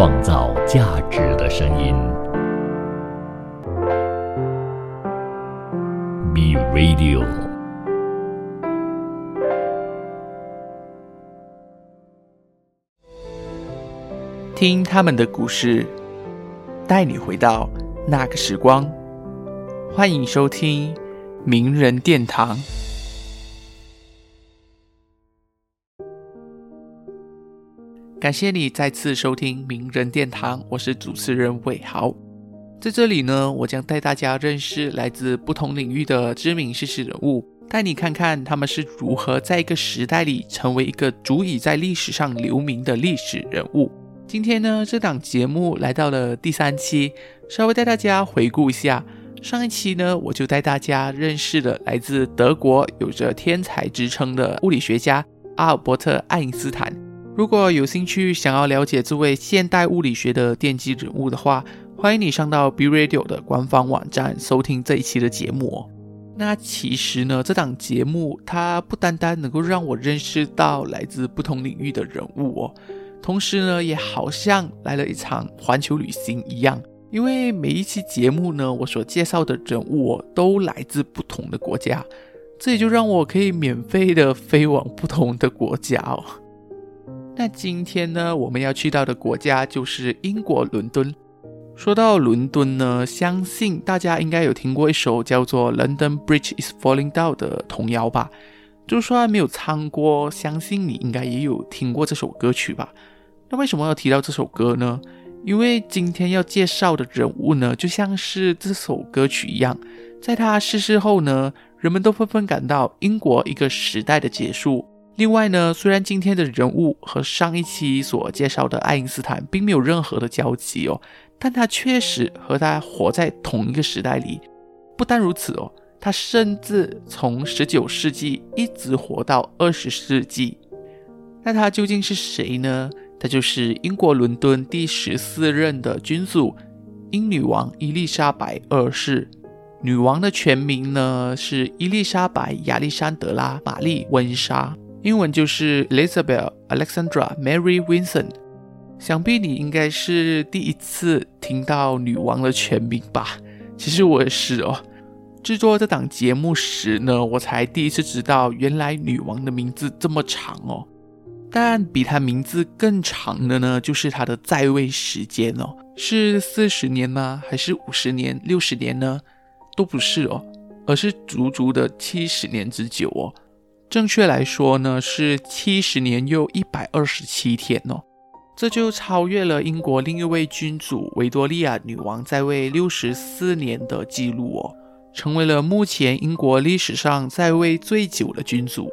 创造价值的声音。B Radio，听他们的故事，带你回到那个时光。欢迎收听名人殿堂。感谢你再次收听名人殿堂，我是主持人伟豪。在这里呢，我将带大家认识来自不同领域的知名事实人物，带你看看他们是如何在一个时代里成为一个足以在历史上留名的历史人物。今天呢，这档节目来到了第三期，稍微带大家回顾一下上一期呢，我就带大家认识了来自德国有着天才之称的物理学家阿尔伯特·爱因斯坦。如果有兴趣想要了解这位现代物理学的奠基人物的话，欢迎你上到 B Radio 的官方网站收听这一期的节目哦。那其实呢，这档节目它不单单能够让我认识到来自不同领域的人物哦，同时呢，也好像来了一场环球旅行一样。因为每一期节目呢，我所介绍的人物哦，都来自不同的国家，这也就让我可以免费的飞往不同的国家哦。那今天呢，我们要去到的国家就是英国伦敦。说到伦敦呢，相信大家应该有听过一首叫做《London Bridge Is Falling Down》的童谣吧？就算没有唱过，相信你应该也有听过这首歌曲吧？那为什么要提到这首歌呢？因为今天要介绍的人物呢，就像是这首歌曲一样，在他逝世后呢，人们都纷纷感到英国一个时代的结束。另外呢，虽然今天的人物和上一期所介绍的爱因斯坦并没有任何的交集哦，但他确实和他活在同一个时代里。不单如此哦，他甚至从十九世纪一直活到二十世纪。那他究竟是谁呢？他就是英国伦敦第十四任的君主，英女王伊丽莎白二世。女王的全名呢是伊丽莎白亚历山德拉玛丽温莎。英文就是 Elizabeth Alexandra Mary Winson。想必你应该是第一次听到女王的全名吧？其实我也是哦。制作这档节目时呢，我才第一次知道，原来女王的名字这么长哦。但比她名字更长的呢，就是她的在位时间哦，是四十年吗？还是五十年、六十年呢？都不是哦，而是足足的七十年之久哦。正确来说呢，是七十年又一百二十七天哦，这就超越了英国另一位君主维多利亚女王在位六十四年的记录哦，成为了目前英国历史上在位最久的君主。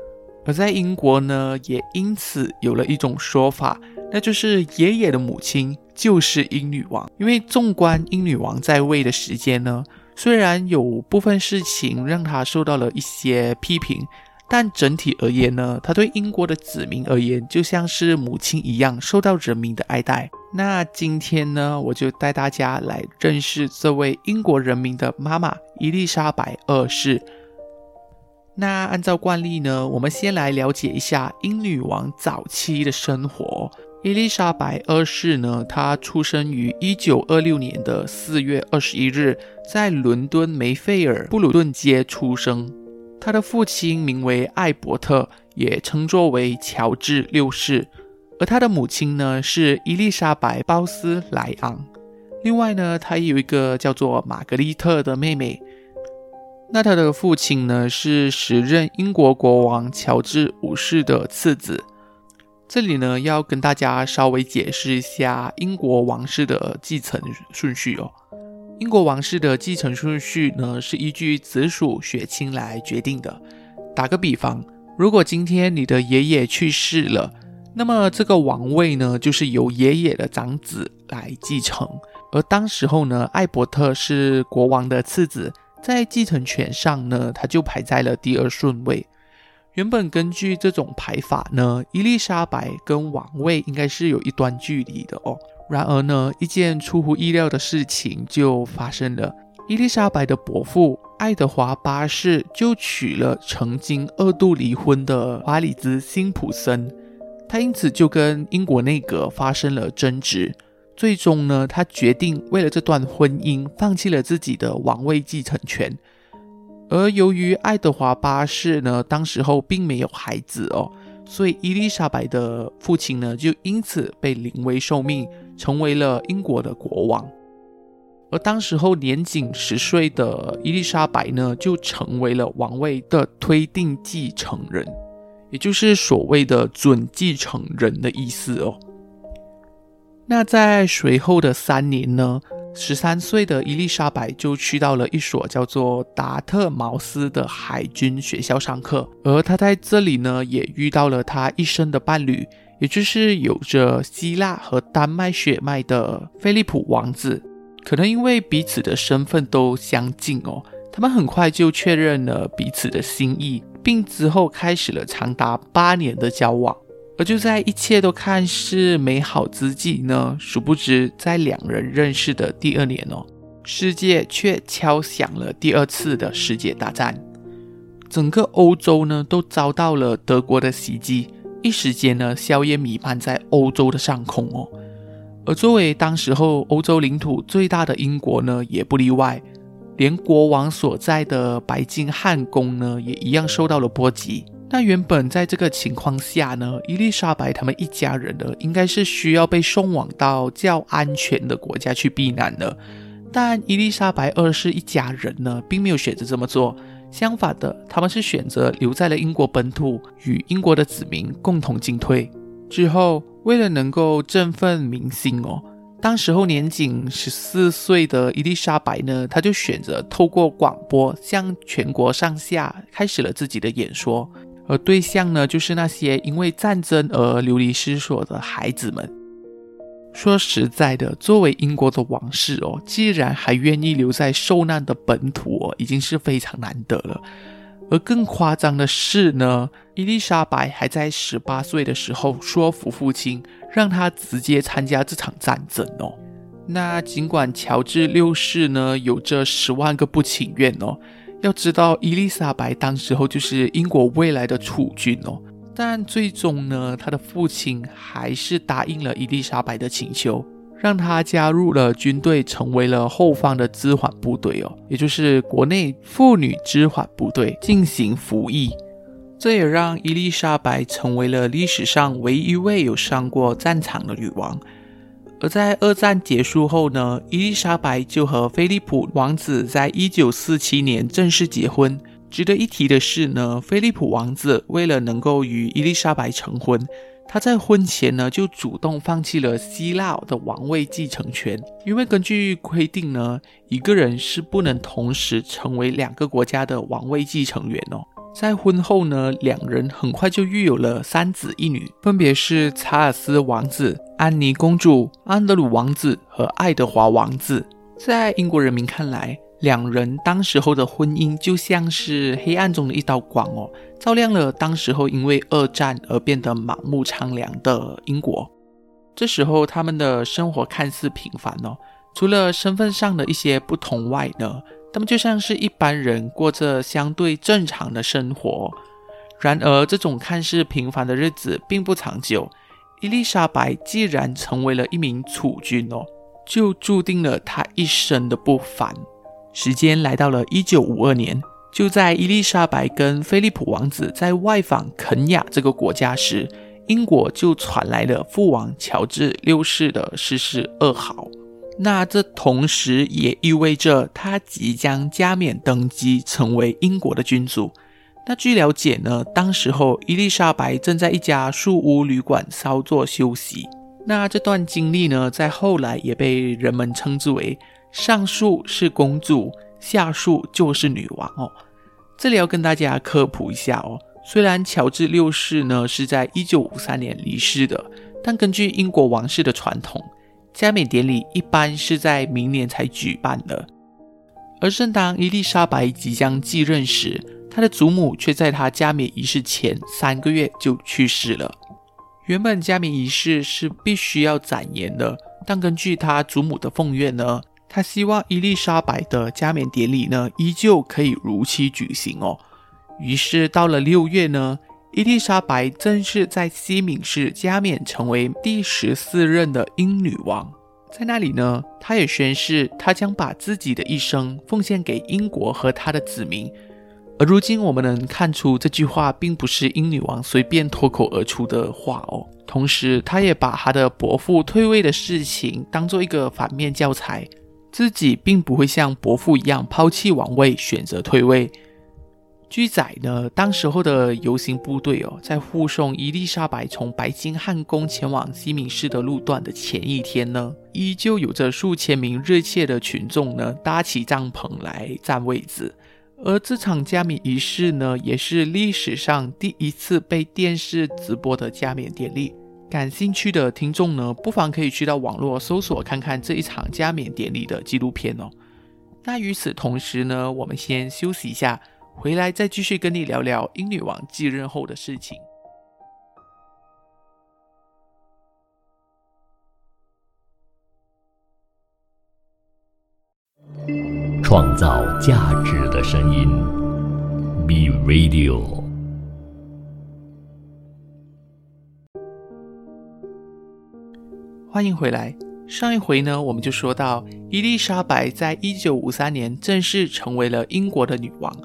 而在英国呢，也因此有了一种说法，那就是爷爷的母亲就是英女王。因为纵观英女王在位的时间呢，虽然有部分事情让她受到了一些批评。但整体而言呢，他对英国的子民而言，就像是母亲一样，受到人民的爱戴。那今天呢，我就带大家来认识这位英国人民的妈妈伊丽莎白二世。那按照惯例呢，我们先来了解一下英女王早期的生活。伊丽莎白二世呢，她出生于一九二六年的四月二十一日，在伦敦梅菲尔布鲁顿街出生。他的父亲名为艾伯特，也称作为乔治六世，而他的母亲呢是伊丽莎白·鲍斯莱昂。另外呢，他有一个叫做玛格丽特的妹妹。那他的父亲呢是时任英国国王乔治五世的次子。这里呢要跟大家稍微解释一下英国王室的继承顺序哦。英国王室的继承顺序呢，是依据子属血亲来决定的。打个比方，如果今天你的爷爷去世了，那么这个王位呢，就是由爷爷的长子来继承。而当时候呢，艾伯特是国王的次子，在继承权上呢，他就排在了第二顺位。原本根据这种排法呢，伊丽莎白跟王位应该是有一段距离的哦。然而呢，一件出乎意料的事情就发生了。伊丽莎白的伯父爱德华八世就娶了曾经二度离婚的华里兹辛普森，他因此就跟英国内阁发生了争执，最终呢，他决定为了这段婚姻，放弃了自己的王位继承权。而由于爱德华八世呢，当时候并没有孩子哦，所以伊丽莎白的父亲呢，就因此被临危受命，成为了英国的国王。而当时候年仅十岁的伊丽莎白呢，就成为了王位的推定继承人，也就是所谓的准继承人的意思哦。那在随后的三年呢，十三岁的伊丽莎白就去到了一所叫做达特茅斯的海军学校上课，而她在这里呢，也遇到了她一生的伴侣，也就是有着希腊和丹麦血脉的菲利普王子。可能因为彼此的身份都相近哦，他们很快就确认了彼此的心意，并之后开始了长达八年的交往。而就在一切都看似美好之际呢，殊不知在两人认识的第二年哦，世界却敲响了第二次的世界大战，整个欧洲呢都遭到了德国的袭击，一时间呢硝烟弥漫在欧洲的上空哦。而作为当时候欧洲领土最大的英国呢，也不例外，连国王所在的白金汉宫呢，也一样受到了波及。那原本在这个情况下呢，伊丽莎白他们一家人呢，应该是需要被送往到较安全的国家去避难的。但伊丽莎白二世一家人呢，并没有选择这么做，相反的，他们是选择留在了英国本土，与英国的子民共同进退。之后。为了能够振奋民心哦，当时候年仅十四岁的伊丽莎白呢，她就选择透过广播向全国上下开始了自己的演说，而对象呢，就是那些因为战争而流离失所的孩子们。说实在的，作为英国的王室哦，既然还愿意留在受难的本土哦，已经是非常难得了。而更夸张的是呢，伊丽莎白还在十八岁的时候说服父亲，让他直接参加这场战争哦。那尽管乔治六世呢有着十万个不情愿哦，要知道伊丽莎白当时候就是英国未来的储君哦，但最终呢，他的父亲还是答应了伊丽莎白的请求。让他加入了军队，成为了后方的支缓部队哦，也就是国内妇女支缓部队进行服役。这也让伊丽莎白成为了历史上唯一一位有上过战场的女王。而在二战结束后呢，伊丽莎白就和菲利普王子在一九四七年正式结婚。值得一提的是呢，菲利普王子为了能够与伊丽莎白成婚。他在婚前呢就主动放弃了希腊的王位继承权，因为根据规定呢，一个人是不能同时成为两个国家的王位继承人哦。在婚后呢，两人很快就育有了三子一女，分别是查尔斯王子、安妮公主、安德鲁王子和爱德华王子。在英国人民看来，两人当时候的婚姻就像是黑暗中的一道光哦，照亮了当时候因为二战而变得满目苍凉的英国。这时候他们的生活看似平凡哦，除了身份上的一些不同外呢，他们就像是一般人过着相对正常的生活。然而，这种看似平凡的日子并不长久。伊丽莎白既然成为了一名储君哦，就注定了她一生的不凡。时间来到了一九五二年，就在伊丽莎白跟菲利普王子在外访肯亚这个国家时，英国就传来了父王乔治六世的逝世噩耗。那这同时也意味着他即将加冕登基，成为英国的君主。那据了解呢，当时候伊丽莎白正在一家树屋旅馆稍作休息。那这段经历呢，在后来也被人们称之为。上树是公主，下树就是女王哦。这里要跟大家科普一下哦。虽然乔治六世呢是在一九五三年离世的，但根据英国王室的传统，加冕典礼一般是在明年才举办的。而正当伊丽莎白即将继任时，他的祖母却在他加冕仪式前三个月就去世了。原本加冕仪式是必须要展延的，但根据他祖母的奉愿呢。他希望伊丽莎白的加冕典礼呢，依旧可以如期举行哦。于是到了六月呢，伊丽莎白正式在西敏寺加冕，成为第十四任的英女王。在那里呢，他也宣誓，他将把自己的一生奉献给英国和他的子民。而如今，我们能看出这句话并不是英女王随便脱口而出的话哦。同时，她也把她的伯父退位的事情当做一个反面教材，自己并不会像伯父一样抛弃王位，选择退位。据载呢，当时候的游行部队哦，在护送伊丽莎白从白金汉宫前往西敏寺的路段的前一天呢，依旧有着数千名热切的群众呢，搭起帐篷来占位子。而这场加冕仪式呢，也是历史上第一次被电视直播的加冕典礼。感兴趣的听众呢，不妨可以去到网络搜索看看这一场加冕典礼的纪录片哦。那与此同时呢，我们先休息一下。回来再继续跟你聊聊英女王继任后的事情。创造价值的声音，B Radio。欢迎回来。上一回呢，我们就说到伊丽莎白在一九五三年正式成为了英国的女王。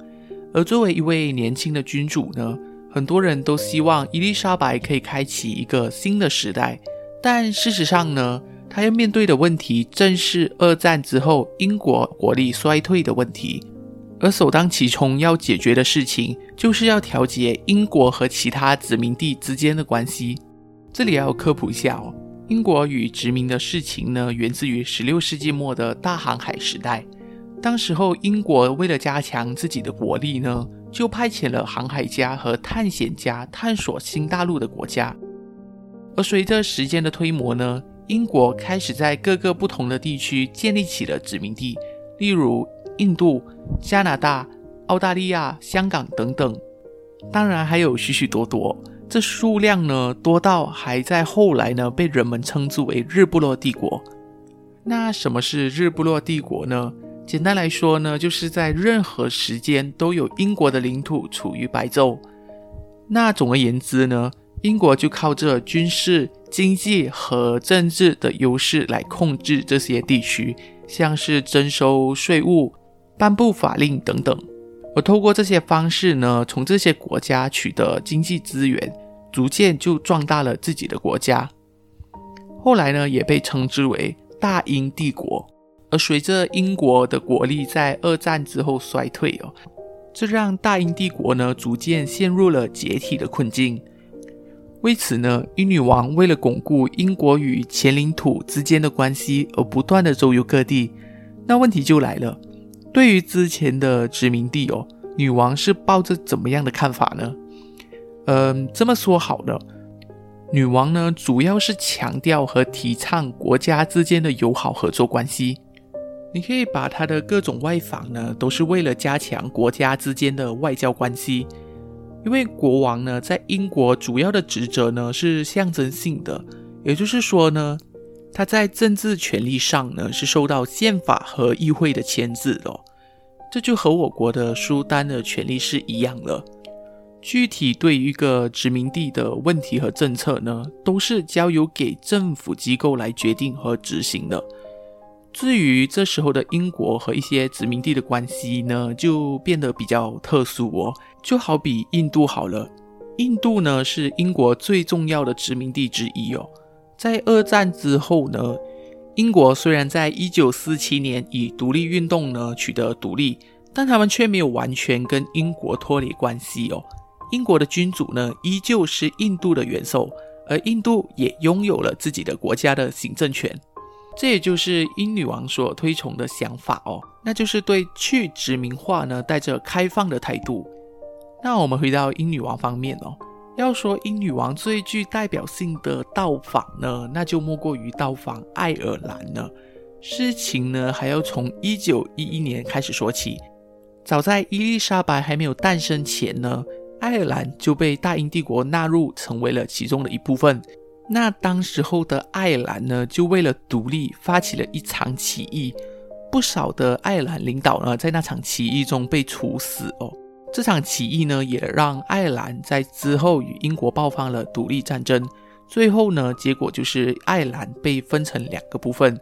而作为一位年轻的君主呢，很多人都希望伊丽莎白可以开启一个新的时代。但事实上呢，他要面对的问题正是二战之后英国国力衰退的问题。而首当其冲要解决的事情，就是要调节英国和其他殖民地之间的关系。这里要科普一下哦，英国与殖民的事情呢，源自于十六世纪末的大航海时代。当时候，英国为了加强自己的国力呢，就派遣了航海家和探险家探索新大陆的国家。而随着时间的推磨呢，英国开始在各个不同的地区建立起了殖民地，例如印度、加拿大、澳大利亚、香港等等。当然还有许许多多，这数量呢多到还在后来呢被人们称之为日不落帝国。那什么是日不落帝国呢？简单来说呢，就是在任何时间都有英国的领土处于白昼。那总而言之呢，英国就靠着军事、经济和政治的优势来控制这些地区，像是征收税务、颁布法令等等。而透过这些方式呢，从这些国家取得经济资源，逐渐就壮大了自己的国家。后来呢，也被称之为大英帝国。而随着英国的国力在二战之后衰退哦，这让大英帝国呢逐渐陷入了解体的困境。为此呢，英女王为了巩固英国与前领土之间的关系，而不断的周游各地。那问题就来了，对于之前的殖民地哦，女王是抱着怎么样的看法呢？嗯，这么说好了，女王呢主要是强调和提倡国家之间的友好合作关系。你可以把她的各种外访呢，都是为了加强国家之间的外交关系。因为国王呢，在英国主要的职责呢是象征性的，也就是说呢，他在政治权力上呢是受到宪法和议会的牵制的。这就和我国的苏丹的权力是一样的。具体对于一个殖民地的问题和政策呢，都是交由给政府机构来决定和执行的。至于这时候的英国和一些殖民地的关系呢，就变得比较特殊哦。就好比印度好了，印度呢是英国最重要的殖民地之一哦。在二战之后呢，英国虽然在一九四七年以独立运动呢取得独立，但他们却没有完全跟英国脱离关系哦。英国的君主呢依旧是印度的元首，而印度也拥有了自己的国家的行政权。这也就是英女王所推崇的想法哦，那就是对去殖民化呢带着开放的态度。那我们回到英女王方面哦，要说英女王最具代表性的到访呢，那就莫过于到访爱尔兰了。事情呢还要从一九一一年开始说起。早在伊丽莎白还没有诞生前呢，爱尔兰就被大英帝国纳入，成为了其中的一部分。那当时候的爱尔兰呢，就为了独立发起了一场起义，不少的爱尔兰领导呢，在那场起义中被处死哦。这场起义呢，也让爱尔兰在之后与英国爆发了独立战争，最后呢，结果就是爱尔兰被分成两个部分，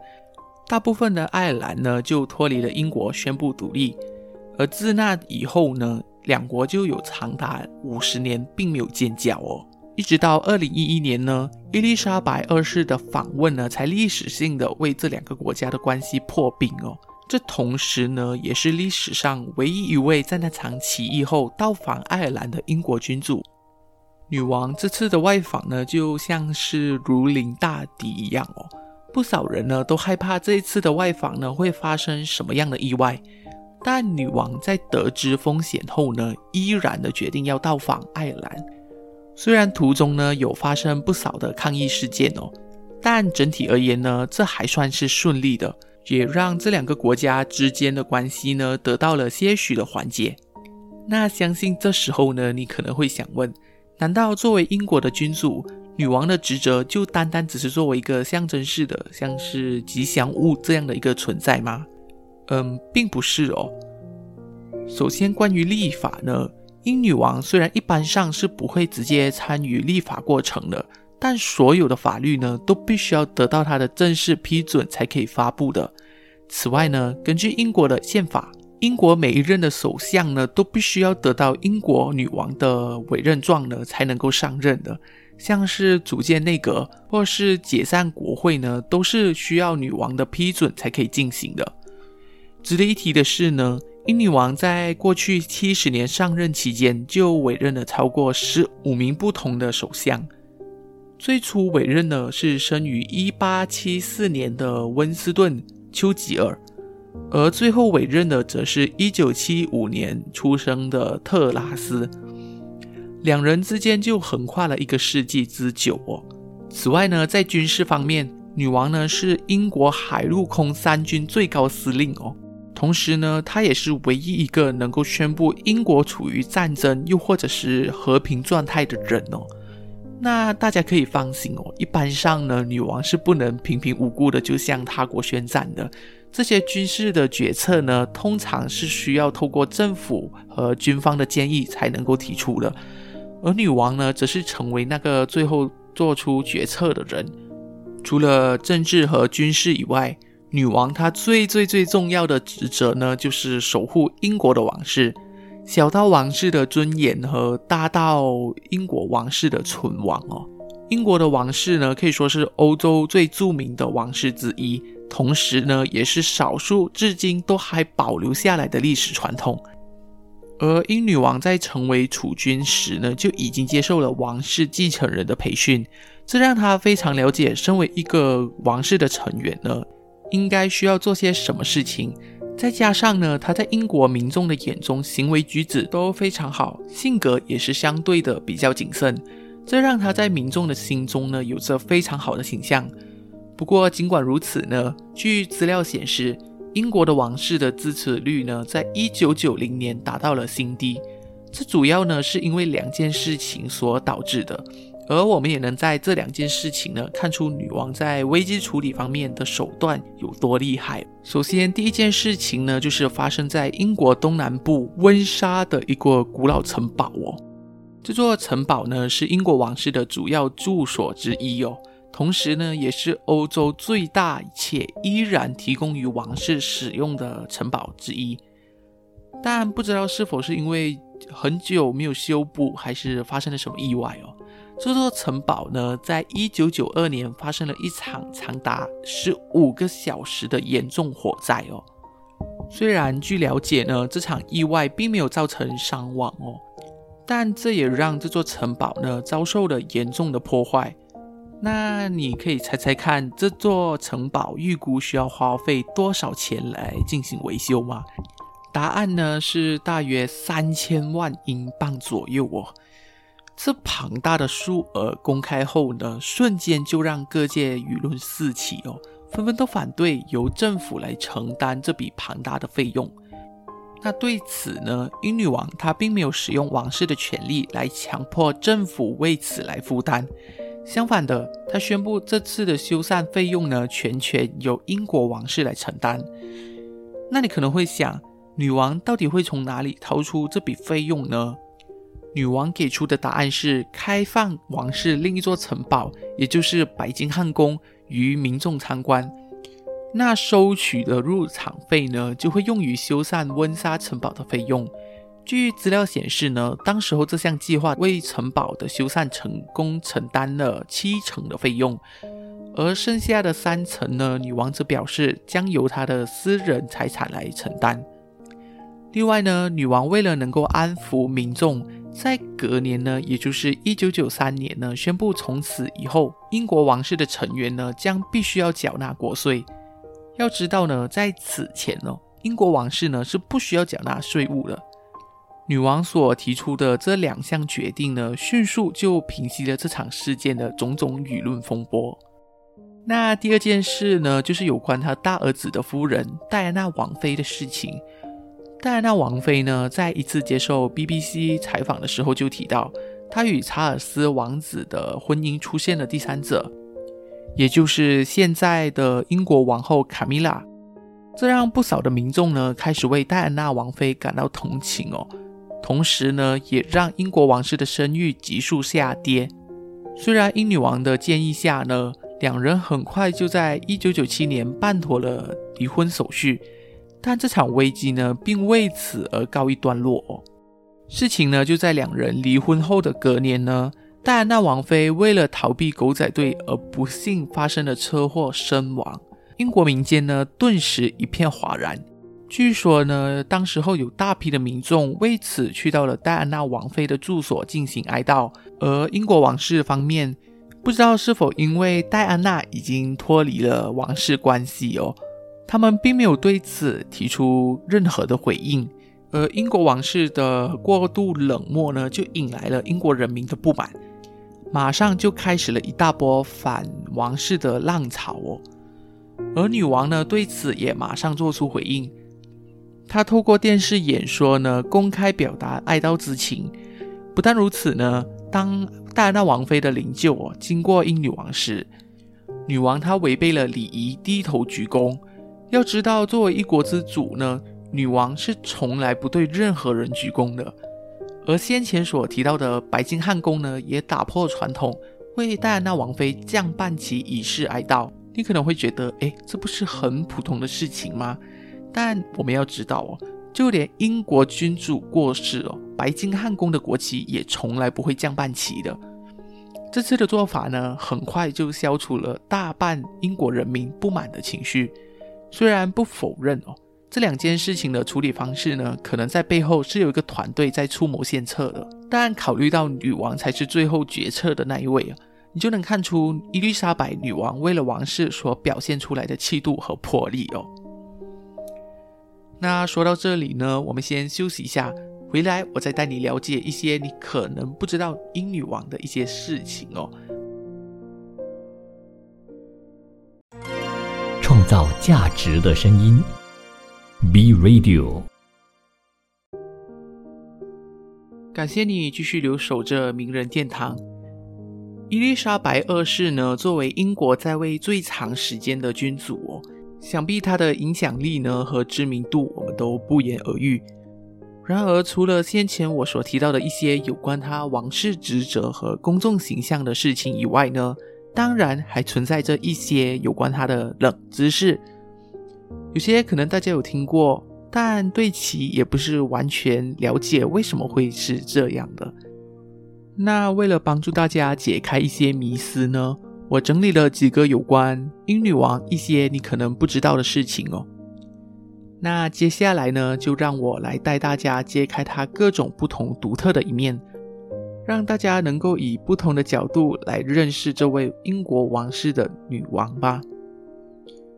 大部分的爱尔兰呢就脱离了英国，宣布独立。而自那以后呢，两国就有长达五十年并没有建交哦。一直到二零一一年呢，伊丽莎白二世的访问呢，才历史性的为这两个国家的关系破冰哦。这同时呢，也是历史上唯一一位在那场起义后到访爱尔兰的英国君主。女王这次的外访呢，就像是如临大敌一样哦。不少人呢都害怕这一次的外访呢会发生什么样的意外，但女王在得知风险后呢，依然的决定要到访爱尔兰。虽然途中呢有发生不少的抗议事件哦，但整体而言呢，这还算是顺利的，也让这两个国家之间的关系呢得到了些许的缓解。那相信这时候呢，你可能会想问：难道作为英国的君主，女王的职责就单单只是作为一个象征式的，像是吉祥物这样的一个存在吗？嗯，并不是哦。首先，关于立法呢。英女王虽然一般上是不会直接参与立法过程的，但所有的法律呢都必须要得到他的正式批准才可以发布的。此外呢，根据英国的宪法，英国每一任的首相呢都必须要得到英国女王的委任状呢才能够上任的。像是组建内阁或是解散国会呢，都是需要女王的批准才可以进行的。值得一提的是呢。英女王在过去七十年上任期间，就委任了超过十五名不同的首相。最初委任的是生于一八七四年的温斯顿·丘吉尔，而最后委任的则是一九七五年出生的特拉斯。两人之间就横跨了一个世纪之久哦。此外呢，在军事方面，女王呢是英国海陆空三军最高司令哦。同时呢，她也是唯一一个能够宣布英国处于战争又或者是和平状态的人哦。那大家可以放心哦，一般上呢，女王是不能平平无故的就向他国宣战的。这些军事的决策呢，通常是需要透过政府和军方的建议才能够提出的。而女王呢，则是成为那个最后做出决策的人。除了政治和军事以外，女王她最最最重要的职责呢，就是守护英国的王室，小到王室的尊严和大到英国王室的存亡哦。英国的王室呢，可以说是欧洲最著名的王室之一，同时呢，也是少数至今都还保留下来的历史传统。而英女王在成为储君时呢，就已经接受了王室继承人的培训，这让她非常了解身为一个王室的成员呢。应该需要做些什么事情？再加上呢，他在英国民众的眼中行为举止都非常好，性格也是相对的比较谨慎，这让他在民众的心中呢有着非常好的形象。不过尽管如此呢，据资料显示，英国的王室的支持率呢，在一九九零年达到了新低，这主要呢是因为两件事情所导致的。而我们也能在这两件事情呢，看出女王在危机处理方面的手段有多厉害。首先，第一件事情呢，就是发生在英国东南部温莎的一个古老城堡哦。这座城堡呢，是英国王室的主要住所之一哦，同时呢，也是欧洲最大且依然提供于王室使用的城堡之一。但不知道是否是因为很久没有修补，还是发生了什么意外哦。这座城堡呢，在一九九二年发生了一场长达十五个小时的严重火灾哦。虽然据了解呢，这场意外并没有造成伤亡哦，但这也让这座城堡呢遭受了严重的破坏。那你可以猜猜看，这座城堡预估需要花费多少钱来进行维修吗？答案呢是大约三千万英镑左右哦。这庞大的数额公开后呢，瞬间就让各界舆论四起哦，纷纷都反对由政府来承担这笔庞大的费用。那对此呢，英女王她并没有使用王室的权利来强迫政府为此来负担，相反的，她宣布这次的修缮费用呢，全权由英国王室来承担。那你可能会想，女王到底会从哪里掏出这笔费用呢？女王给出的答案是开放王室另一座城堡，也就是白金汉宫，于民众参观。那收取的入场费呢，就会用于修缮温莎城堡的费用。据资料显示呢，当时候这项计划为城堡的修缮成功承担了七成的费用，而剩下的三成呢，女王则表示将由她的私人财产来承担。另外呢，女王为了能够安抚民众，在隔年呢，也就是一九九三年呢，宣布从此以后，英国王室的成员呢将必须要缴纳国税。要知道呢，在此前呢，英国王室呢是不需要缴纳税务的。女王所提出的这两项决定呢，迅速就平息了这场事件的种种舆论风波。那第二件事呢，就是有关她大儿子的夫人戴安娜王妃的事情。戴安娜王妃呢，在一次接受 BBC 采访的时候就提到，她与查尔斯王子的婚姻出现了第三者。也就是现在的英国王后卡米拉，这让不少的民众呢开始为戴安娜王妃感到同情哦。同时呢，也让英国王室的声誉急速下跌。虽然英女王的建议下呢，两人很快就在1997年办妥了离婚手续，但这场危机呢并为此而告一段落哦。事情呢就在两人离婚后的隔年呢。戴安娜王妃为了逃避狗仔队而不幸发生了车祸身亡，英国民间呢顿时一片哗然。据说呢，当时候有大批的民众为此去到了戴安娜王妃的住所进行哀悼，而英国王室方面不知道是否因为戴安娜已经脱离了王室关系哦，他们并没有对此提出任何的回应。而英国王室的过度冷漠呢，就引来了英国人民的不满。马上就开始了一大波反王室的浪潮哦，而女王呢对此也马上做出回应，她透过电视演说呢公开表达哀悼之情。不但如此呢，当戴安娜王妃的灵柩哦经过英女王时，女王她违背了礼仪，低头鞠躬。要知道，作为一国之主呢，女王是从来不对任何人鞠躬的。而先前所提到的白金汉宫呢，也打破传统，为戴安娜王妃降半旗以示哀悼。你可能会觉得，哎，这不是很普通的事情吗？但我们要知道哦，就连英国君主过世哦，白金汉宫的国旗也从来不会降半旗的。这次的做法呢，很快就消除了大半英国人民不满的情绪。虽然不否认哦。这两件事情的处理方式呢，可能在背后是有一个团队在出谋献策的。但考虑到女王才是最后决策的那一位啊，你就能看出伊丽莎白女王为了王室所表现出来的气度和魄力哦。那说到这里呢，我们先休息一下，回来我再带你了解一些你可能不知道英女王的一些事情哦。创造价值的声音。B Radio，感谢你继续留守着名人殿堂。伊丽莎白二世呢，作为英国在位最长时间的君主哦，想必她的影响力呢和知名度，我们都不言而喻。然而，除了先前我所提到的一些有关她王室职责和公众形象的事情以外呢，当然还存在着一些有关她的冷知识。有些可能大家有听过，但对其也不是完全了解，为什么会是这样的？那为了帮助大家解开一些迷思呢，我整理了几个有关英女王一些你可能不知道的事情哦。那接下来呢，就让我来带大家揭开她各种不同独特的一面，让大家能够以不同的角度来认识这位英国王室的女王吧。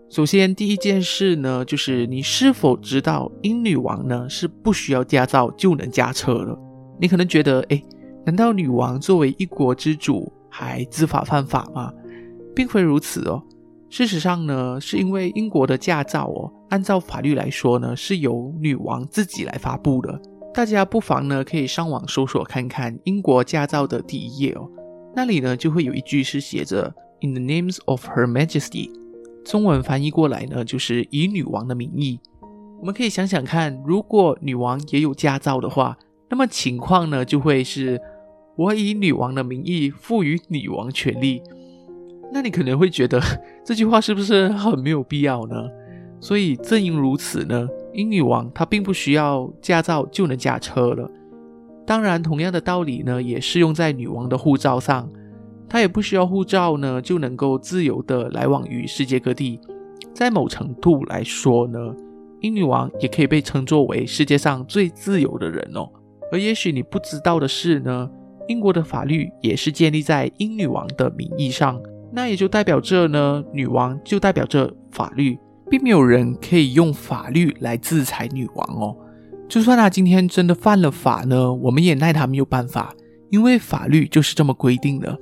首先，第一件事呢，就是你是否知道英女王呢是不需要驾照就能驾车了？你可能觉得，哎，难道女王作为一国之主还知法犯法吗？并非如此哦。事实上呢，是因为英国的驾照哦，按照法律来说呢，是由女王自己来发布的。大家不妨呢可以上网搜索看看英国驾照的第一页哦，那里呢就会有一句是写着 “In the names of Her Majesty”。中文翻译过来呢，就是以女王的名义。我们可以想想看，如果女王也有驾照的话，那么情况呢就会是，我以女王的名义赋予女王权力。那你可能会觉得 这句话是不是很没有必要呢？所以正因如此呢，英女王她并不需要驾照就能驾车了。当然，同样的道理呢，也适用在女王的护照上，她也不需要护照呢就能够自由的来往于世界各地。在某程度来说呢，英女王也可以被称作为世界上最自由的人哦。而也许你不知道的是呢，英国的法律也是建立在英女王的名义上。那也就代表着呢，女王就代表着法律，并没有人可以用法律来制裁女王哦。就算她今天真的犯了法呢，我们也奈她没有办法，因为法律就是这么规定的。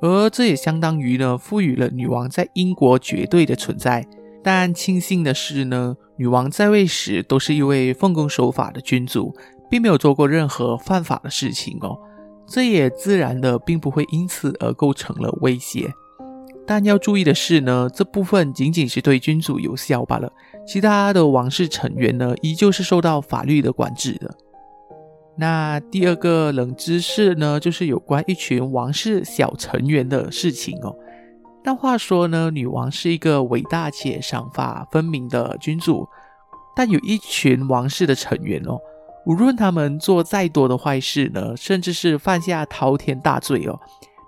而这也相当于呢，赋予了女王在英国绝对的存在。但庆幸的是呢，女王在位时都是一位奉公守法的君主，并没有做过任何犯法的事情哦。这也自然的并不会因此而构成了威胁，但要注意的是呢，这部分仅仅是对君主有效罢了，其他的王室成员呢，依旧是受到法律的管制的。那第二个冷知识呢，就是有关一群王室小成员的事情哦。但话说呢，女王是一个伟大且赏罚分明的君主，但有一群王室的成员哦。无论他们做再多的坏事呢，甚至是犯下滔天大罪哦，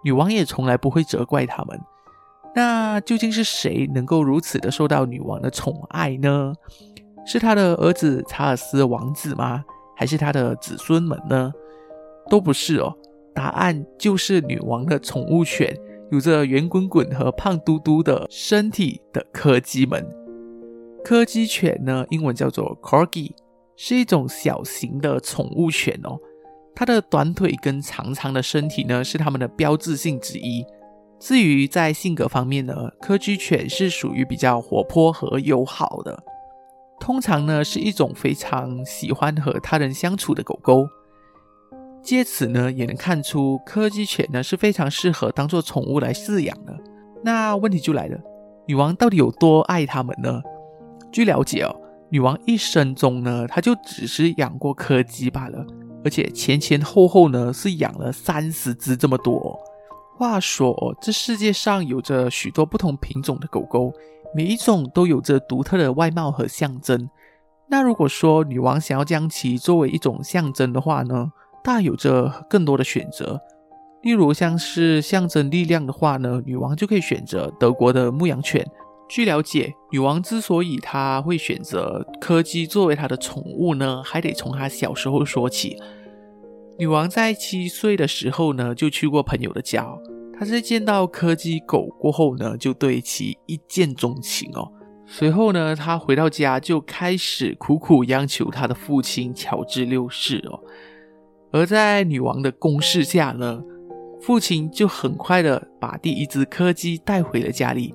女王也从来不会责怪他们。那究竟是谁能够如此的受到女王的宠爱呢？是他的儿子查尔斯王子吗？还是他的子孙们呢？都不是哦。答案就是女王的宠物犬，有着圆滚滚和胖嘟嘟的身体的柯基们。柯基犬呢，英文叫做 Corgi。是一种小型的宠物犬哦，它的短腿跟长长的身体呢，是它们的标志性之一。至于在性格方面呢，柯基犬是属于比较活泼和友好的，通常呢是一种非常喜欢和他人相处的狗狗。借此呢，也能看出柯基犬呢是非常适合当做宠物来饲养的。那问题就来了，女王到底有多爱它们呢？据了解哦。女王一生中呢，她就只是养过柯基罢了，而且前前后后呢是养了三十只这么多。话说，这世界上有着许多不同品种的狗狗，每一种都有着独特的外貌和象征。那如果说女王想要将其作为一种象征的话呢，大有着更多的选择。例如像是象征力量的话呢，女王就可以选择德国的牧羊犬。据了解，女王之所以她会选择柯基作为她的宠物呢，还得从她小时候说起。女王在七岁的时候呢，就去过朋友的家。他在见到柯基狗过后呢，就对其一见钟情哦。随后呢，他回到家就开始苦苦央求他的父亲乔治六世哦。而在女王的攻势下呢，父亲就很快的把第一只柯基带回了家里。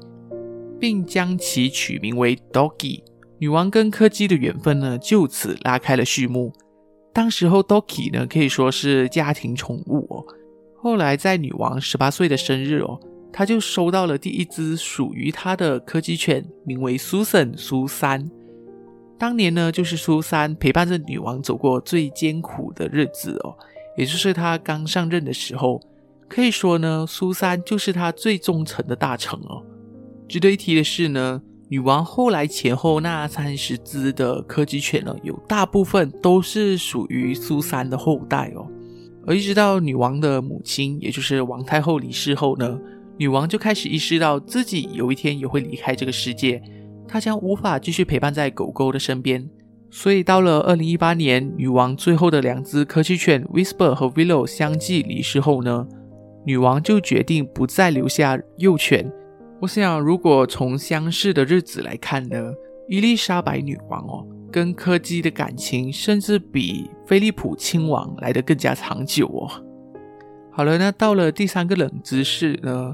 并将其取名为 Doggy，女王跟柯基的缘分呢就此拉开了序幕。当时候 Doggy 呢可以说是家庭宠物哦。后来在女王十八岁的生日哦，她就收到了第一只属于她的柯基犬，名为 Susan 苏珊。当年呢就是苏珊陪伴着女王走过最艰苦的日子哦，也就是她刚上任的时候，可以说呢苏珊就是她最忠诚的大臣哦。值得一提的是呢，女王后来前后那三十只的柯基犬呢，有大部分都是属于苏珊的后代哦。而一直到女王的母亲，也就是王太后离世后呢，女王就开始意识到自己有一天也会离开这个世界，她将无法继续陪伴在狗狗的身边。所以到了二零一八年，女王最后的两只柯基犬 Whisper 和 Willow 相继离世后呢，女王就决定不再留下幼犬。我想，如果从相识的日子来看呢，伊丽莎白女王哦，跟柯基的感情甚至比菲利普亲王来得更加长久哦。好了，那到了第三个冷知识呢，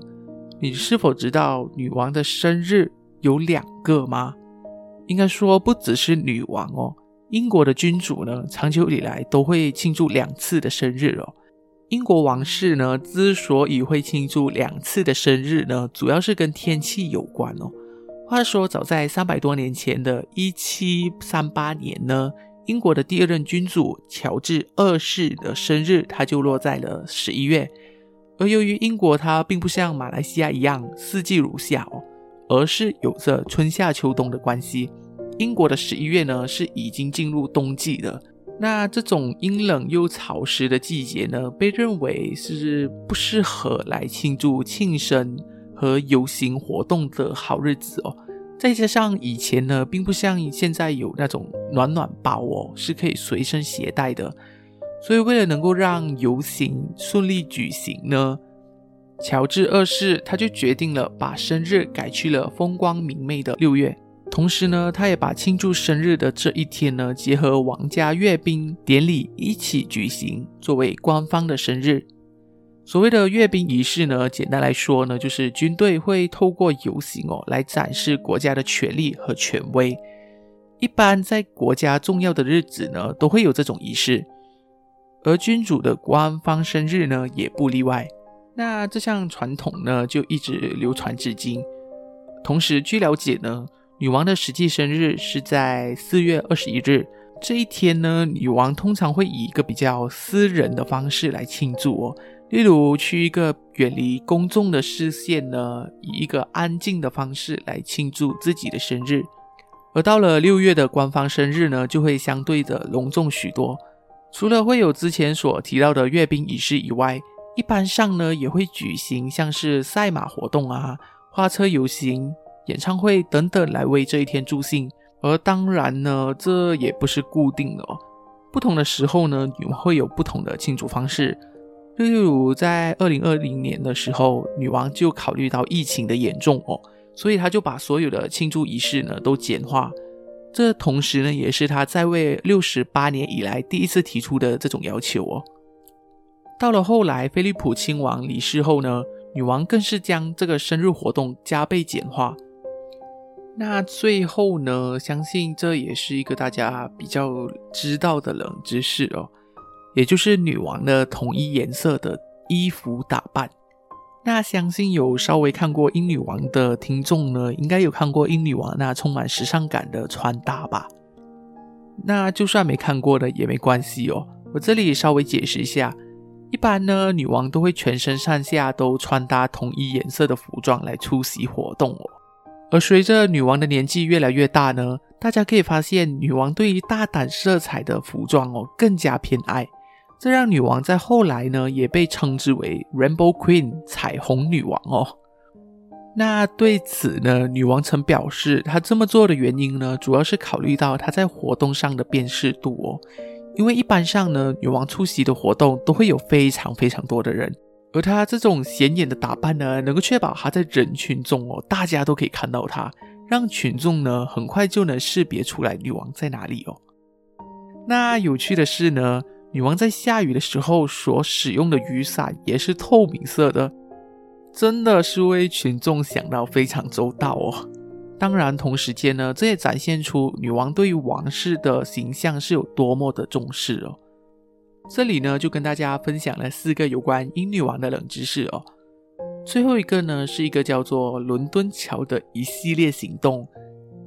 你是否知道女王的生日有两个吗？应该说不只是女王哦，英国的君主呢，长久以来都会庆祝两次的生日哦。英国王室呢，之所以会庆祝两次的生日呢，主要是跟天气有关哦。话说，早在三百多年前的一七三八年呢，英国的第二任君主乔治二世的生日，他就落在了十一月。而由于英国它并不像马来西亚一样四季如夏哦，而是有着春夏秋冬的关系。英国的十一月呢是已经进入冬季的。那这种阴冷又潮湿的季节呢，被认为是不适合来庆祝庆生和游行活动的好日子哦。再加上以前呢，并不像现在有那种暖暖包哦，是可以随身携带的。所以为了能够让游行顺利举行呢，乔治二世他就决定了把生日改去了风光明媚的六月。同时呢，他也把庆祝生日的这一天呢，结合王家阅兵典礼一起举行，作为官方的生日。所谓的阅兵仪式呢，简单来说呢，就是军队会透过游行哦，来展示国家的权力和权威。一般在国家重要的日子呢，都会有这种仪式，而君主的官方生日呢，也不例外。那这项传统呢，就一直流传至今。同时，据了解呢，女王的实际生日是在四月二十一日。这一天呢，女王通常会以一个比较私人的方式来庆祝哦。例如去一个远离公众的视线呢，以一个安静的方式来庆祝自己的生日。而到了六月的官方生日呢，就会相对的隆重许多。除了会有之前所提到的阅兵仪式以外，一般上呢也会举行像是赛马活动啊、花车游行、演唱会等等来为这一天助兴。而当然呢，这也不是固定的哦，不同的时候呢，女王会有不同的庆祝方式。例如，在二零二零年的时候，女王就考虑到疫情的严重哦，所以她就把所有的庆祝仪式呢都简化。这同时呢，也是她在位六十八年以来第一次提出的这种要求哦。到了后来，菲利普亲王离世后呢，女王更是将这个生日活动加倍简化。那最后呢，相信这也是一个大家比较知道的冷知识哦。也就是女王的统一颜色的衣服打扮。那相信有稍微看过英女王的听众呢，应该有看过英女王那充满时尚感的穿搭吧？那就算没看过的也没关系哦。我这里稍微解释一下，一般呢，女王都会全身上下都穿搭统一颜色的服装来出席活动哦。而随着女王的年纪越来越大呢，大家可以发现，女王对于大胆色彩的服装哦更加偏爱。这让女王在后来呢，也被称之为 Rainbow Queen 彩虹女王哦。那对此呢，女王曾表示，她这么做的原因呢，主要是考虑到她在活动上的辨识度哦。因为一般上呢，女王出席的活动都会有非常非常多的人，而她这种显眼的打扮呢，能够确保她在人群中哦，大家都可以看到她，让群众呢很快就能识别出来女王在哪里哦。那有趣的是呢。女王在下雨的时候所使用的雨伞也是透明色的，真的是为群众想到非常周到哦。当然，同时间呢，这也展现出女王对于王室的形象是有多么的重视哦。这里呢，就跟大家分享了四个有关英女王的冷知识哦。最后一个呢，是一个叫做伦敦桥的一系列行动。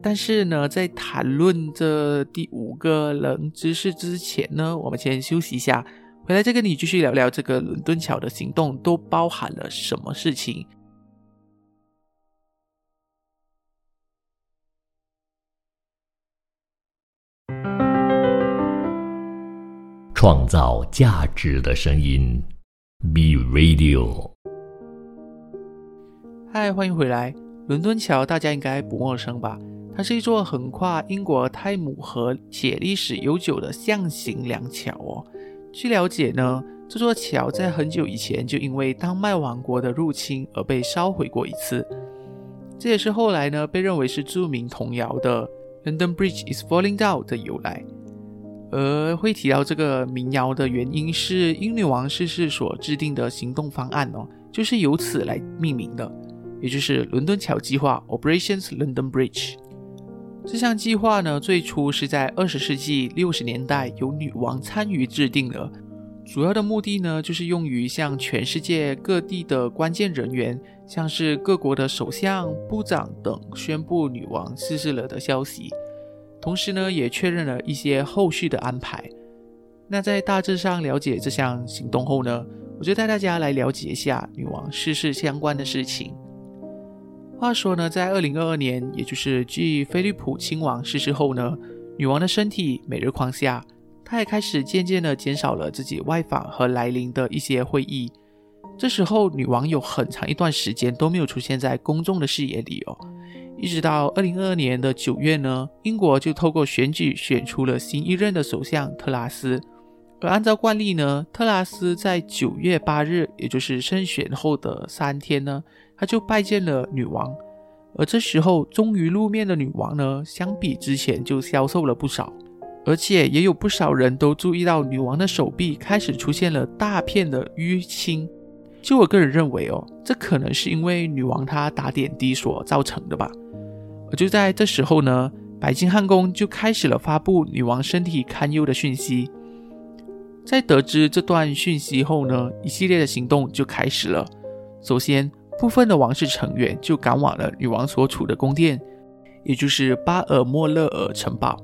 但是呢，在谈论这第五个冷知识之前呢，我们先休息一下，回来再跟你继续聊聊这个伦敦桥的行动都包含了什么事情。创造价值的声音，B Radio。嗨，欢迎回来。伦敦桥大家应该不陌生吧？它是一座横跨英国泰姆河且历史悠久的象形梁桥哦。据了解呢，这座桥在很久以前就因为丹麦王国的入侵而被烧毁过一次。这也是后来呢被认为是著名童谣的 “London Bridge is falling down” 的由来。而会提到这个民谣的原因是英女王逝世所制定的行动方案哦，就是由此来命名的，也就是伦敦桥计划 （Operations London Bridge）。这项计划呢，最初是在二十世纪六十年代由女王参与制定的，主要的目的呢，就是用于向全世界各地的关键人员，像是各国的首相、部长等，宣布女王逝世了的消息。同时呢，也确认了一些后续的安排。那在大致上了解这项行动后呢，我就带大家来了解一下女王逝世相关的事情。话说呢，在二零二二年，也就是继菲利普亲王逝世后呢，女王的身体每日况下，她也开始渐渐的减少了自己外访和来临的一些会议。这时候，女王有很长一段时间都没有出现在公众的视野里哦。一直到二零二二年的九月呢，英国就透过选举选出了新一任的首相特拉斯。而按照惯例呢，特拉斯在九月八日，也就是胜选后的三天呢，他就拜见了女王。而这时候终于露面的女王呢，相比之前就消瘦了不少，而且也有不少人都注意到女王的手臂开始出现了大片的淤青。就我个人认为哦，这可能是因为女王她打点滴所造成的吧。而就在这时候呢，白金汉宫就开始了发布女王身体堪忧的讯息。在得知这段讯息后呢，一系列的行动就开始了。首先，部分的王室成员就赶往了女王所处的宫殿，也就是巴尔莫勒尔城堡。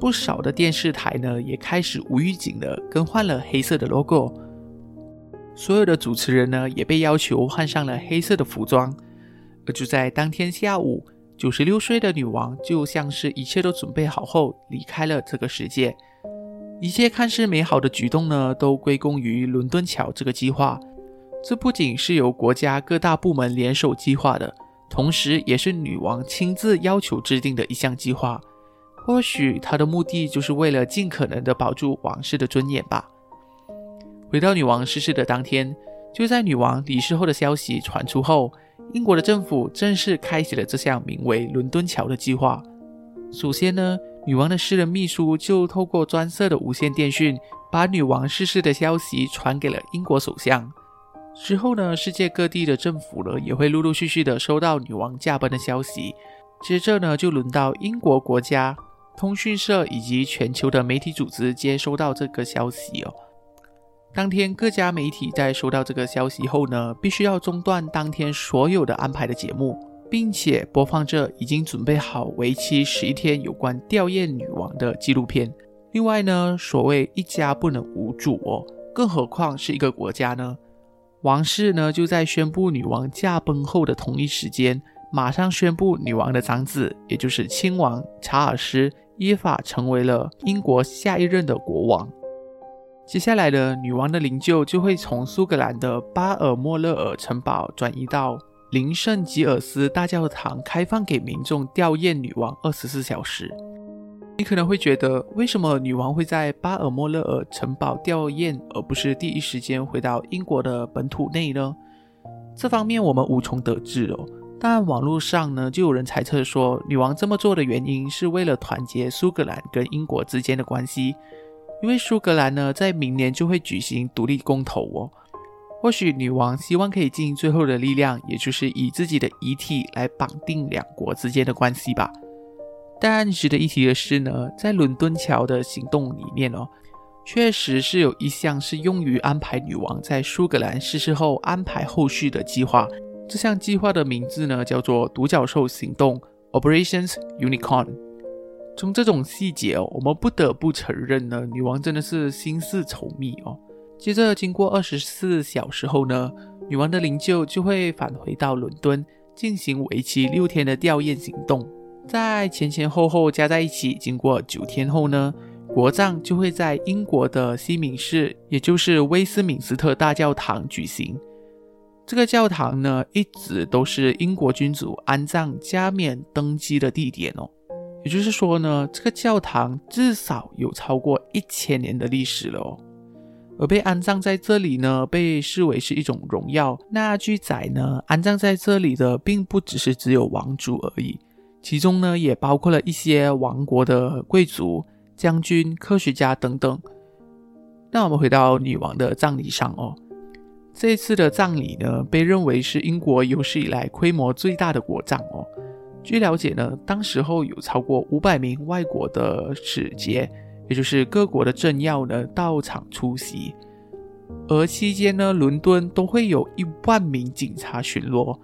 不少的电视台呢，也开始无预警的更换了黑色的 logo。所有的主持人呢，也被要求换上了黑色的服装。而就在当天下午，九十六岁的女王就像是一切都准备好后离开了这个世界。一切看似美好的举动呢，都归功于伦敦桥这个计划。这不仅是由国家各大部门联手计划的，同时也是女王亲自要求制定的一项计划。或许她的目的就是为了尽可能的保住王室的尊严吧。回到女王逝世的当天，就在女王离世后的消息传出后，英国的政府正式开启了这项名为“伦敦桥”的计划。首先呢。女王的私人秘书就透过专设的无线电讯，把女王逝世的消息传给了英国首相。之后呢，世界各地的政府呢也会陆陆续续的收到女王驾崩的消息。接着呢，就轮到英国国家通讯社以及全球的媒体组织接收到这个消息哦。当天各家媒体在收到这个消息后呢，必须要中断当天所有的安排的节目。并且播放着已经准备好为期十一天有关吊唁女王的纪录片。另外呢，所谓一家不能无主哦，更何况是一个国家呢？王室呢就在宣布女王驾崩后的同一时间，马上宣布女王的长子，也就是亲王查尔斯依法成为了英国下一任的国王。接下来的女王的灵柩就会从苏格兰的巴尔莫勒尔城堡转移到。林圣吉尔斯大教堂开放给民众吊唁女王二十四小时。你可能会觉得，为什么女王会在巴尔莫勒尔城堡吊唁，而不是第一时间回到英国的本土内呢？这方面我们无从得知哦。但网络上呢，就有人猜测说，女王这么做的原因是为了团结苏格兰跟英国之间的关系，因为苏格兰呢，在明年就会举行独立公投哦。或许女王希望可以尽最后的力量，也就是以自己的遗体来绑定两国之间的关系吧。但值得一提的是呢，在伦敦桥的行动里面哦，确实是有一项是用于安排女王在苏格兰逝世后安排后续的计划。这项计划的名字呢叫做“独角兽行动 ”（Operations Unicorn）。从这种细节哦，我们不得不承认呢，女王真的是心思稠密哦。接着，经过二十四小时后呢，女王的灵柩就会返回到伦敦，进行为期六天的吊唁行动。在前前后后加在一起，经过九天后呢，国葬就会在英国的西敏寺，也就是威斯敏斯特大教堂举行。这个教堂呢，一直都是英国君主安葬、加冕登基的地点哦。也就是说呢，这个教堂至少有超过一千年的历史了哦。而被安葬在这里呢，被视为是一种荣耀。那据载呢，安葬在这里的并不只是只有王族而已，其中呢也包括了一些王国的贵族、将军、科学家等等。那我们回到女王的葬礼上哦，这次的葬礼呢，被认为是英国有史以来规模最大的国葬哦。据了解呢，当时候有超过五百名外国的使节。也就是各国的政要呢到场出席，而期间呢，伦敦都会有一万名警察巡逻，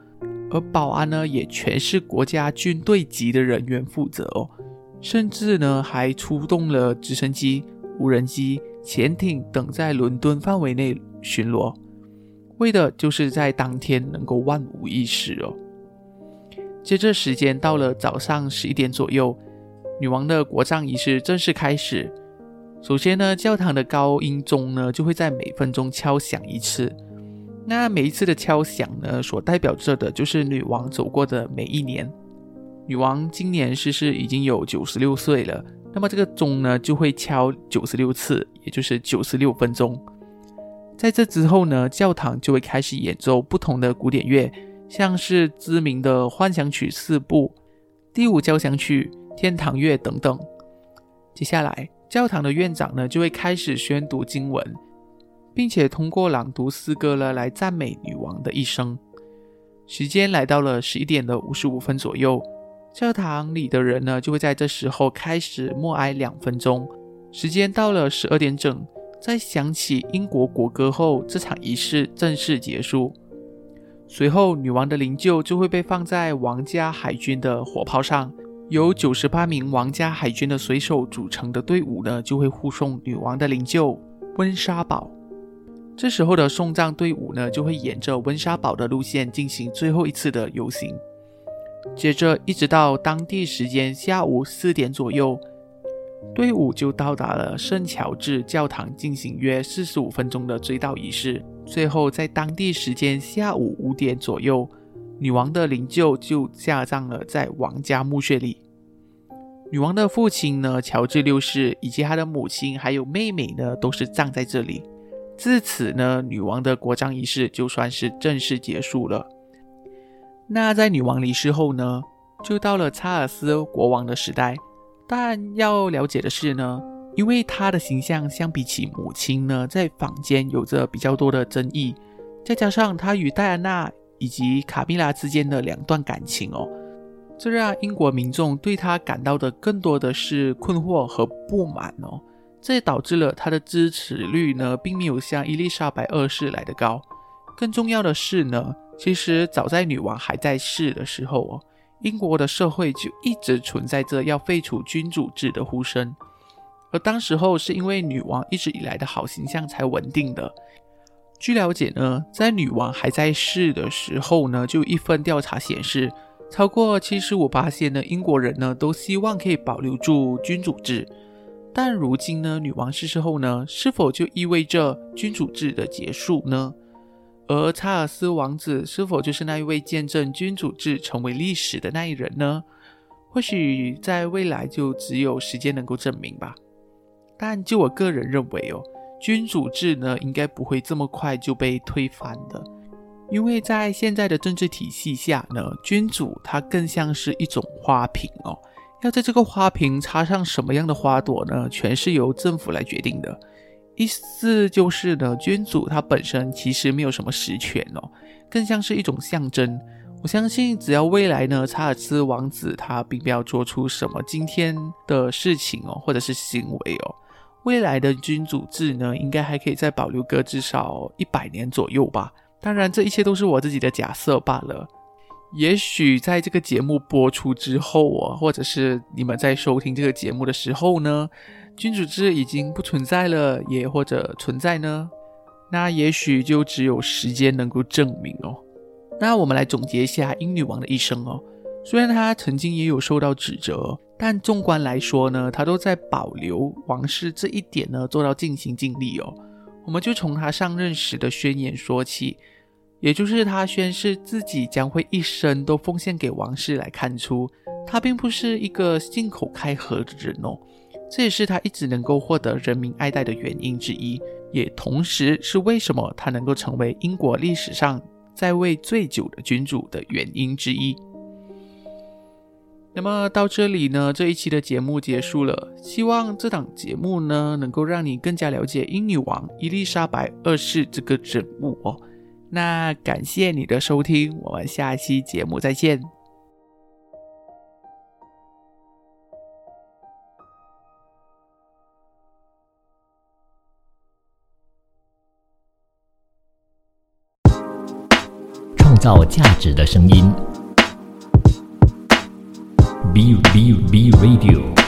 而保安呢也全是国家军队级的人员负责哦。甚至呢还出动了直升机、无人机、潜艇等在伦敦范围内巡逻，为的就是在当天能够万无一失哦。接着时间到了早上十一点左右，女王的国葬仪式正式开始。首先呢，教堂的高音钟呢就会在每分钟敲响一次。那每一次的敲响呢，所代表着的就是女王走过的每一年。女王今年逝世已经有九十六岁了，那么这个钟呢就会敲九十六次，也就是九十六分钟。在这之后呢，教堂就会开始演奏不同的古典乐，像是知名的幻想曲四部、第五交响曲、天堂乐等等。接下来，教堂的院长呢就会开始宣读经文。并且通过朗读诗歌呢来赞美女王的一生。时间来到了十一点的五十五分左右，教堂里的人呢就会在这时候开始默哀两分钟。时间到了十二点整，在响起英国国歌后，这场仪式正式结束。随后，女王的灵柩就会被放在王家海军的火炮上，由九十八名王家海军的水手组成的队伍呢就会护送女王的灵柩温莎堡。这时候的送葬队伍呢，就会沿着温莎堡的路线进行最后一次的游行。接着，一直到当地时间下午四点左右，队伍就到达了圣乔治教堂，进行约四十五分钟的追悼仪式。最后，在当地时间下午五点左右，女王的灵柩就下葬了在王家墓穴里。女王的父亲呢，乔治六世，以及他的母亲还有妹妹呢，都是葬在这里。自此呢，女王的国葬仪式就算是正式结束了。那在女王离世后呢，就到了查尔斯国王的时代。但要了解的是呢，因为他的形象相比起母亲呢，在坊间有着比较多的争议，再加上他与戴安娜以及卡米拉之间的两段感情哦，这让英国民众对他感到的更多的是困惑和不满哦。这也导致了他的支持率呢，并没有像伊丽莎白二世来的高。更重要的是呢，其实早在女王还在世的时候哦，英国的社会就一直存在着要废除君主制的呼声。而当时候是因为女王一直以来的好形象才稳定的。据了解呢，在女王还在世的时候呢，就一份调查显示，超过七十五八线的英国人呢，都希望可以保留住君主制。但如今呢，女王逝世后呢，是否就意味着君主制的结束呢？而查尔斯王子是否就是那一位见证君主制成为历史的那一人呢？或许在未来就只有时间能够证明吧。但就我个人认为哦，君主制呢，应该不会这么快就被推翻的，因为在现在的政治体系下呢，君主他更像是一种花瓶哦。要在这个花瓶插上什么样的花朵呢？全是由政府来决定的。意思就是呢，君主他本身其实没有什么实权哦，更像是一种象征。我相信，只要未来呢，查尔斯王子他并没有做出什么惊天的事情哦，或者是行为哦，未来的君主制呢，应该还可以再保留个至少一百年左右吧。当然，这一切都是我自己的假设罢了。也许在这个节目播出之后啊，或者是你们在收听这个节目的时候呢，君主制已经不存在了，也或者存在呢？那也许就只有时间能够证明哦。那我们来总结一下英女王的一生哦。虽然她曾经也有受到指责，但纵观来说呢，她都在保留王室这一点呢做到尽心尽力哦。我们就从她上任时的宣言说起。也就是他宣誓自己将会一生都奉献给王室，来看出他并不是一个信口开河的人哦。这也是他一直能够获得人民爱戴的原因之一，也同时是为什么他能够成为英国历史上在位最久的君主的原因之一。那么到这里呢，这一期的节目结束了。希望这档节目呢，能够让你更加了解英女王伊丽莎白二世这个人物哦。那感谢你的收听，我们下期节目再见。创造价值的声音，B B B Radio。